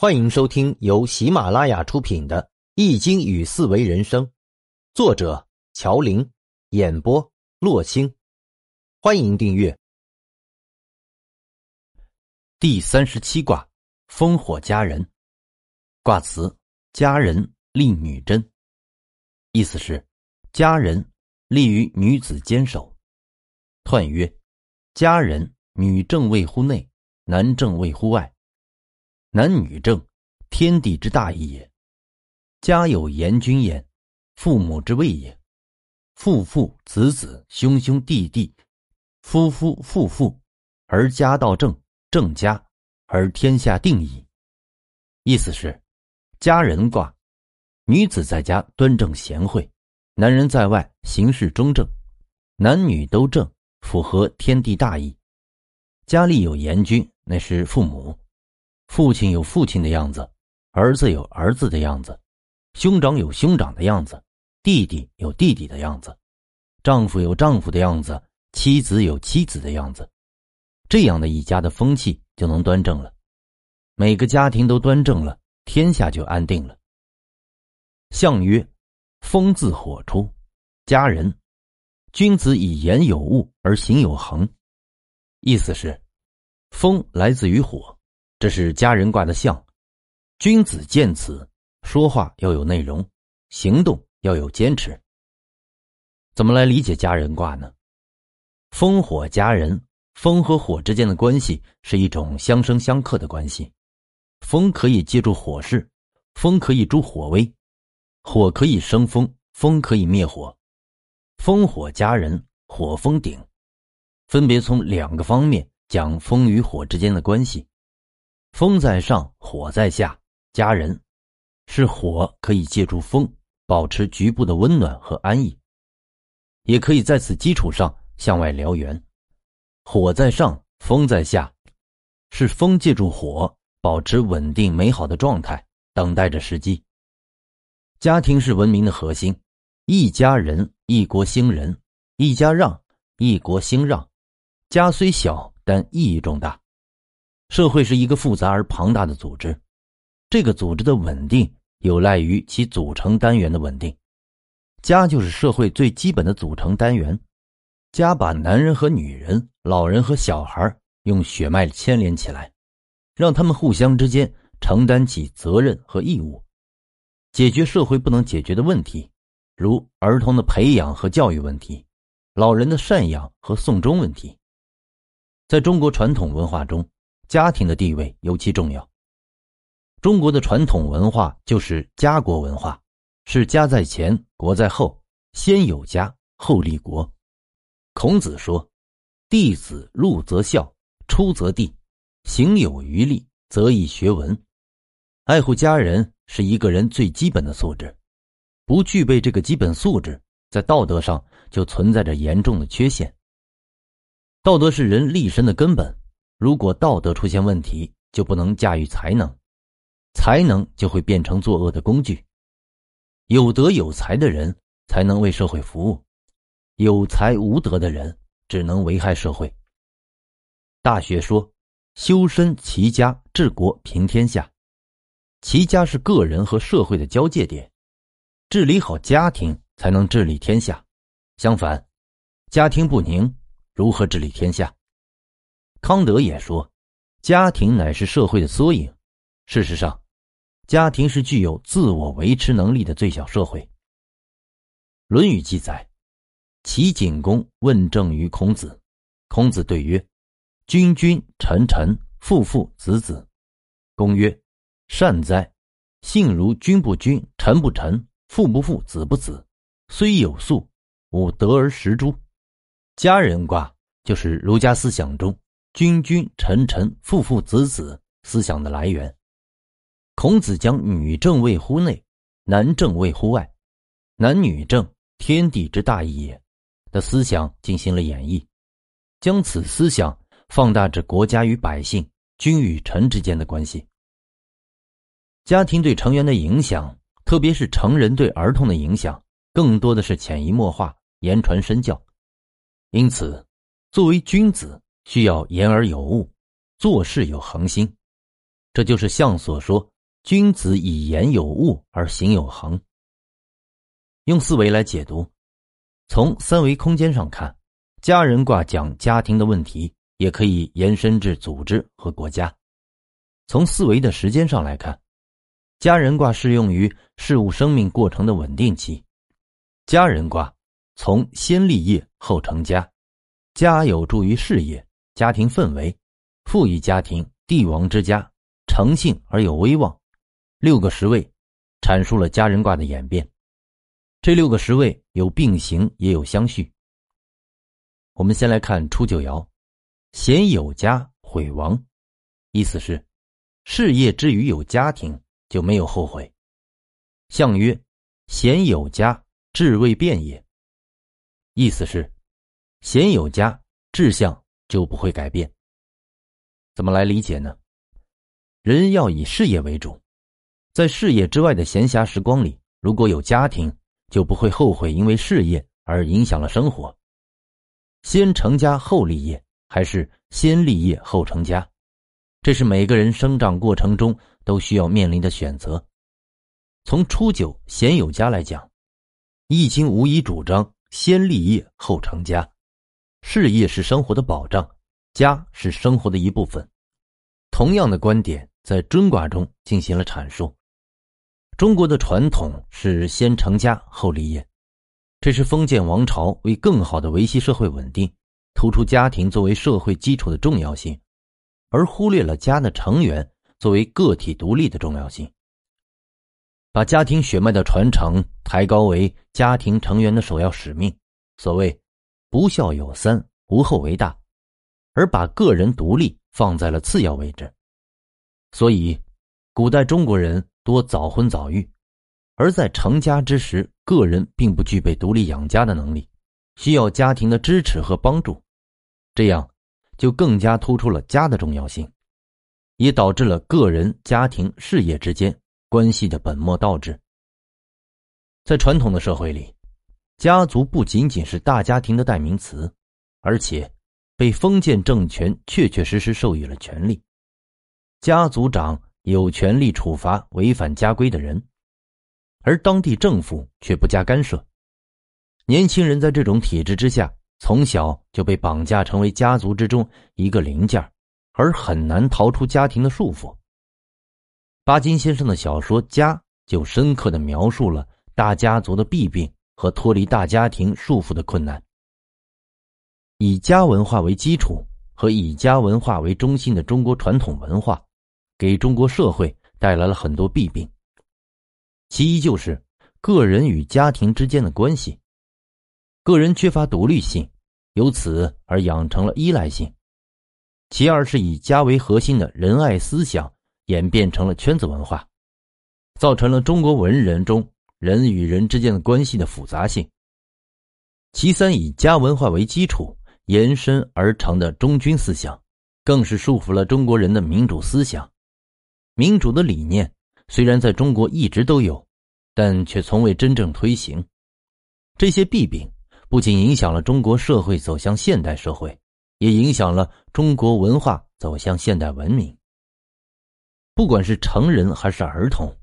欢迎收听由喜马拉雅出品的《易经与四维人生》，作者乔林，演播洛星。欢迎订阅。第三十七卦，烽火佳人。卦辞：佳人，立女贞。意思是，佳人立于女子坚守。彖曰：佳人，女正位乎内，男正位乎外。男女正，天地之大义也。家有严君焉，父母之谓也。父父子子，兄兄弟弟，夫夫妇妇，而家道正，正家而天下定矣。意思是，家人卦，女子在家端正贤惠，男人在外行事中正，男女都正，符合天地大义。家里有严君，那是父母。父亲有父亲的样子，儿子有儿子的样子，兄长有兄长的样子，弟弟有弟弟的样子，丈夫有丈夫的样子，妻子有妻子的样子，这样的一家的风气就能端正了。每个家庭都端正了，天下就安定了。象曰：风自火出，家人，君子以言有物而行有恒。意思是，风来自于火。这是家人卦的象，君子见此，说话要有内容，行动要有坚持。怎么来理解家人卦呢？风火家人，风和火之间的关系是一种相生相克的关系。风可以借助火势，风可以助火威，火可以生风，风可以灭火。风火家人，火风鼎，分别从两个方面讲风与火之间的关系。风在上，火在下。家人是火，可以借助风保持局部的温暖和安逸，也可以在此基础上向外燎原。火在上，风在下，是风借助火保持稳定美好的状态，等待着时机。家庭是文明的核心，一家人一国兴仁，一家让一国兴让。家虽小，但意义重大。社会是一个复杂而庞大的组织，这个组织的稳定有赖于其组成单元的稳定。家就是社会最基本的组成单元，家把男人和女人、老人和小孩用血脉牵连起来，让他们互相之间承担起责任和义务，解决社会不能解决的问题，如儿童的培养和教育问题，老人的赡养和送终问题。在中国传统文化中。家庭的地位尤其重要。中国的传统文化就是家国文化，是家在前，国在后，先有家，后立国。孔子说：“弟子入则孝，出则弟，行有余力，则以学文。”爱护家人是一个人最基本的素质，不具备这个基本素质，在道德上就存在着严重的缺陷。道德是人立身的根本。如果道德出现问题，就不能驾驭才能，才能就会变成作恶的工具。有德有才的人才能为社会服务，有才无德的人只能危害社会。大学说：“修身齐家治国平天下。”齐家是个人和社会的交界点，治理好家庭才能治理天下。相反，家庭不宁，如何治理天下？康德也说：“家庭乃是社会的缩影。”事实上，家庭是具有自我维持能力的最小社会。《论语》记载：“齐景公问政于孔子，孔子对曰：‘君君，臣臣，父父子子。’公曰：‘善哉！信如君不君，臣不臣，父不父，子不子，虽有素，吾得而食诸。’家人卦就是儒家思想中。”君君臣臣父父子子思想的来源，孔子将女正位乎内，男正位乎外，男女正天地之大义也的思想进行了演绎，将此思想放大至国家与百姓、君与臣之间的关系。家庭对成员的影响，特别是成人对儿童的影响，更多的是潜移默化、言传身教。因此，作为君子。需要言而有物，做事有恒心，这就是象所说“君子以言有物而行有恒”。用四维来解读，从三维空间上看，家人卦讲家庭的问题，也可以延伸至组织和国家。从四维的时间上来看，家人卦适用于事物生命过程的稳定期。家人卦从先立业后成家，家有助于事业、家庭氛围，富裕家庭，帝王之家，诚信而有威望。六个十位阐述了家人卦的演变。这六个十位有并行，也有相续。我们先来看初九爻，贤有家，毁亡，意思是。事业之余有家庭就没有后悔。相曰：“贤有家，志未变也。”意思是，贤有家，志向就不会改变。怎么来理解呢？人要以事业为主，在事业之外的闲暇时光里，如果有家庭，就不会后悔因为事业而影响了生活。先成家后立业，还是先立业后成家？这是每个人生长过程中都需要面临的选择。从初九贤有家来讲，《易经》无疑主张先立业后成家，事业是生活的保障，家是生活的一部分。同样的观点在尊卦中进行了阐述。中国的传统是先成家后立业，这是封建王朝为更好的维系社会稳定，突出家庭作为社会基础的重要性。而忽略了家的成员作为个体独立的重要性，把家庭血脉的传承抬高为家庭成员的首要使命。所谓“不孝有三，无后为大”，而把个人独立放在了次要位置。所以，古代中国人多早婚早育，而在成家之时，个人并不具备独立养家的能力，需要家庭的支持和帮助。这样。就更加突出了家的重要性，也导致了个人、家庭、事业之间关系的本末倒置。在传统的社会里，家族不仅仅是大家庭的代名词，而且被封建政权确确实实授予了权利。家族长有权利处罚违反家规的人，而当地政府却不加干涉。年轻人在这种体制之下。从小就被绑架成为家族之中一个零件，而很难逃出家庭的束缚。巴金先生的小说《家》就深刻的描述了大家族的弊病和脱离大家庭束缚的困难。以家文化为基础和以家文化为中心的中国传统文化，给中国社会带来了很多弊病。其一就是个人与家庭之间的关系。个人缺乏独立性，由此而养成了依赖性。其二是以家为核心的仁爱思想演变成了圈子文化，造成了中国文人中人与人之间的关系的复杂性。其三以家文化为基础延伸而成的忠君思想，更是束缚了中国人的民主思想。民主的理念虽然在中国一直都有，但却从未真正推行。这些弊病。不仅影响了中国社会走向现代社会，也影响了中国文化走向现代文明。不管是成人还是儿童，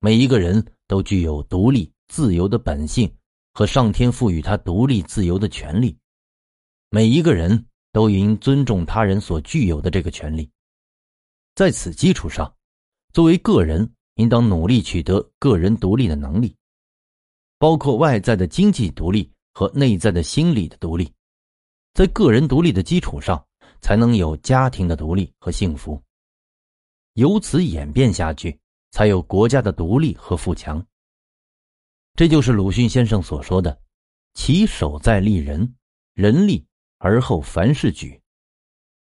每一个人都具有独立自由的本性和上天赋予他独立自由的权利。每一个人都应尊重他人所具有的这个权利。在此基础上，作为个人，应当努力取得个人独立的能力，包括外在的经济独立。和内在的心理的独立，在个人独立的基础上，才能有家庭的独立和幸福。由此演变下去，才有国家的独立和富强。这就是鲁迅先生所说的：“其首在立人，人立而后凡事举。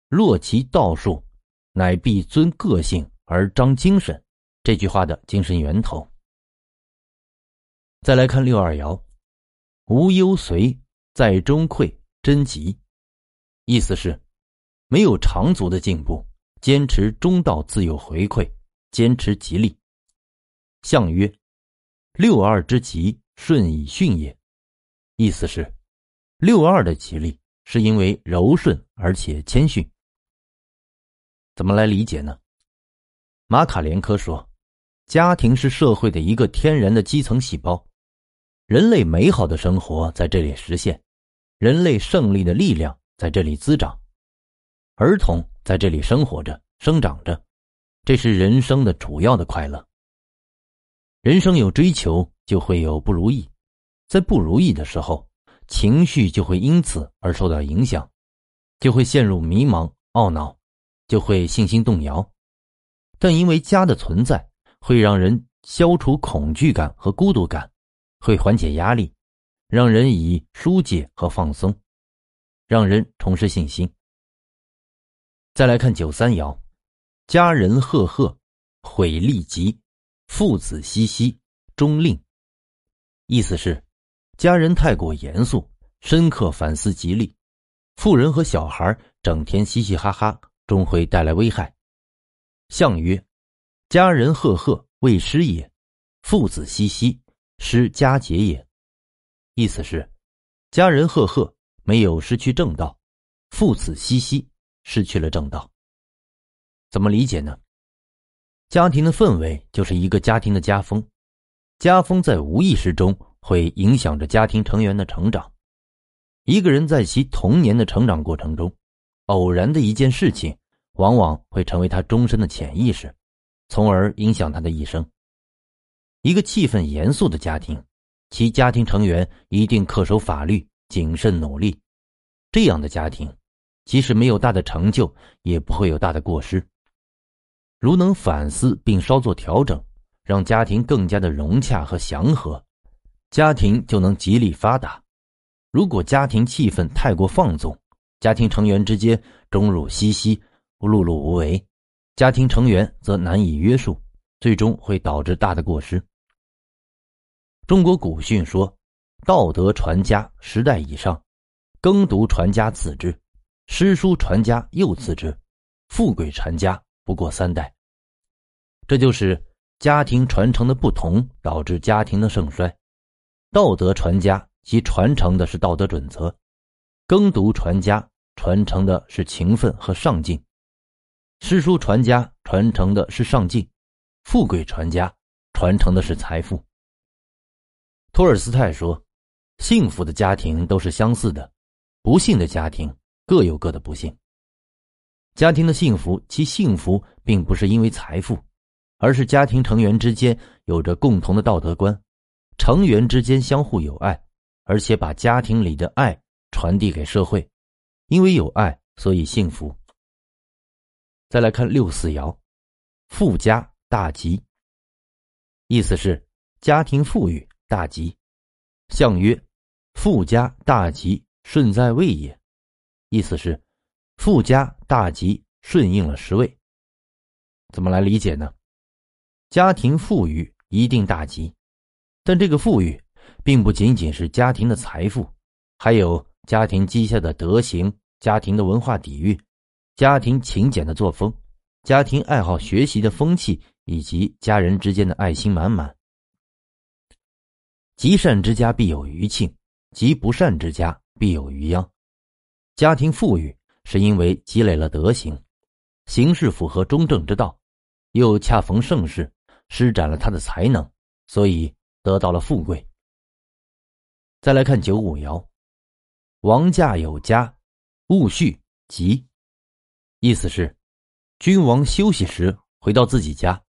若其道术，乃必尊个性而彰精神。”这句话的精神源头。再来看六二爻。无忧随，在中馈贞吉，意思是没有长足的进步，坚持中道自有回馈，坚持吉利。象曰：六二之吉，顺以训也。意思是六二的吉利是因为柔顺而且谦逊。怎么来理解呢？马卡连科说：“家庭是社会的一个天然的基层细胞，人类美好的生活在这里实现，人类胜利的力量在这里滋长，儿童在这里生活着、生长着，这是人生的主要的快乐。人生有追求，就会有不如意，在不如意的时候，情绪就会因此而受到影响，就会陷入迷茫、懊恼，就会信心动摇。”但因为家的存在，会让人消除恐惧感和孤独感，会缓解压力，让人以疏解和放松，让人重拾信心。再来看九三爻，家人赫赫，毁利吉，父子熙熙，终令。意思是，家人太过严肃，深刻反思吉利；富人和小孩整天嘻嘻哈哈，终会带来危害。相曰：“家人赫赫，未失也；父子熙熙，失家节也。”意思是，家人赫赫，没有失去正道；父子熙熙，失去了正道。怎么理解呢？家庭的氛围就是一个家庭的家风，家风在无意识中会影响着家庭成员的成长。一个人在其童年的成长过程中，偶然的一件事情。往往会成为他终身的潜意识，从而影响他的一生。一个气氛严肃的家庭，其家庭成员一定恪守法律、谨慎努力。这样的家庭，即使没有大的成就，也不会有大的过失。如能反思并稍作调整，让家庭更加的融洽和祥和，家庭就能极力发达。如果家庭气氛太过放纵，家庭成员之间终入熙熙。碌碌无为，家庭成员则难以约束，最终会导致大的过失。中国古训说：“道德传家十代以上，耕读传家次之，诗书传家又次之，富贵传家不过三代。”这就是家庭传承的不同导致家庭的盛衰。道德传家其传承的是道德准则，耕读传家传承的是勤奋和上进。诗书传家传承的是上进，富贵传家传承的是财富。托尔斯泰说：“幸福的家庭都是相似的，不幸的家庭各有各的不幸。家庭的幸福，其幸福并不是因为财富，而是家庭成员之间有着共同的道德观，成员之间相互有爱，而且把家庭里的爱传递给社会。因为有爱，所以幸福。”再来看六四爻，富家大吉。意思是家庭富裕大吉。相曰：富家大吉，顺在位也。意思是富家大吉，顺应了十位。怎么来理解呢？家庭富裕一定大吉，但这个富裕并不仅仅是家庭的财富，还有家庭积下的德行、家庭的文化底蕴。家庭勤俭的作风，家庭爱好学习的风气，以及家人之间的爱心满满。积善之家必有余庆，积不善之家必有余殃。家庭富裕是因为积累了德行，行事符合中正之道，又恰逢盛世，施展了他的才能，所以得到了富贵。再来看九五爻，王驾有家，戊戌吉。意思是，君王休息时回到自己家，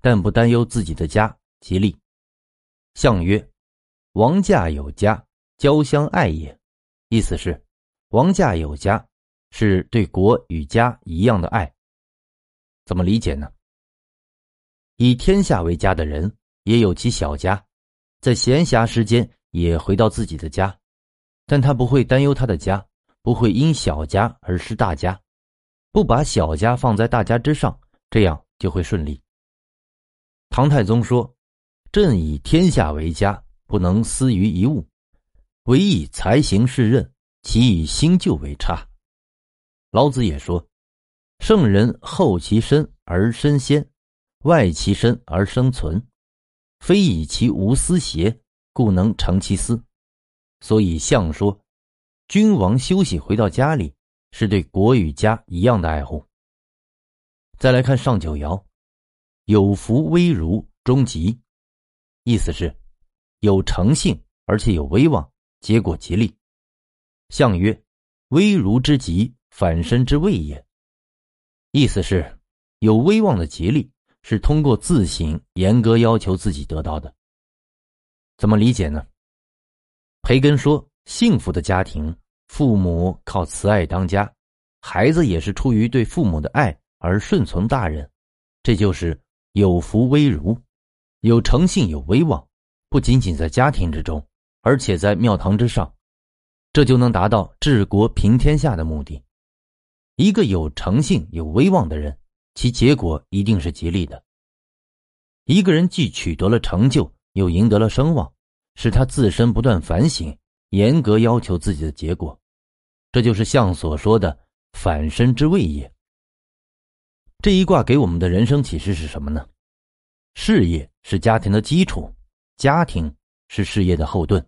但不担忧自己的家吉利。相曰：王驾有家，交相爱也。意思是，王驾有家是对国与家一样的爱。怎么理解呢？以天下为家的人也有其小家，在闲暇时间也回到自己的家，但他不会担忧他的家，不会因小家而失大家。不把小家放在大家之上，这样就会顺利。唐太宗说：“朕以天下为家，不能私于一物，唯以才行事任，其以新旧为差。”老子也说：“圣人后其身而身先，外其身而生存，非以其无私邪，故能成其私。”所以相说：“君王休息回到家里。”是对国与家一样的爱护。再来看上九爻，有福威如终吉，意思是有诚信而且有威望，结果吉利。相曰：威如之吉，反身之谓也。意思是有威望的吉利是通过自省严格要求自己得到的。怎么理解呢？培根说，幸福的家庭，父母靠慈爱当家，孩子也是出于对父母的爱而顺从大人，这就是有福威如，有诚信有威望，不仅仅在家庭之中，而且在庙堂之上，这就能达到治国平天下的目的。一个有诚信有威望的人，其结果一定是吉利的。一个人既取得了成就，又赢得了声望。是他自身不断反省，严格要求自己的结果，这就是象所说的“反身之谓也”。这一卦给我们的人生启示是什么呢？事业是家庭的基础，家庭是事业的后盾。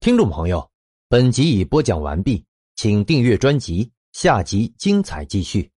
听众朋友，本集已播讲完毕，请订阅专辑，下集精彩继续。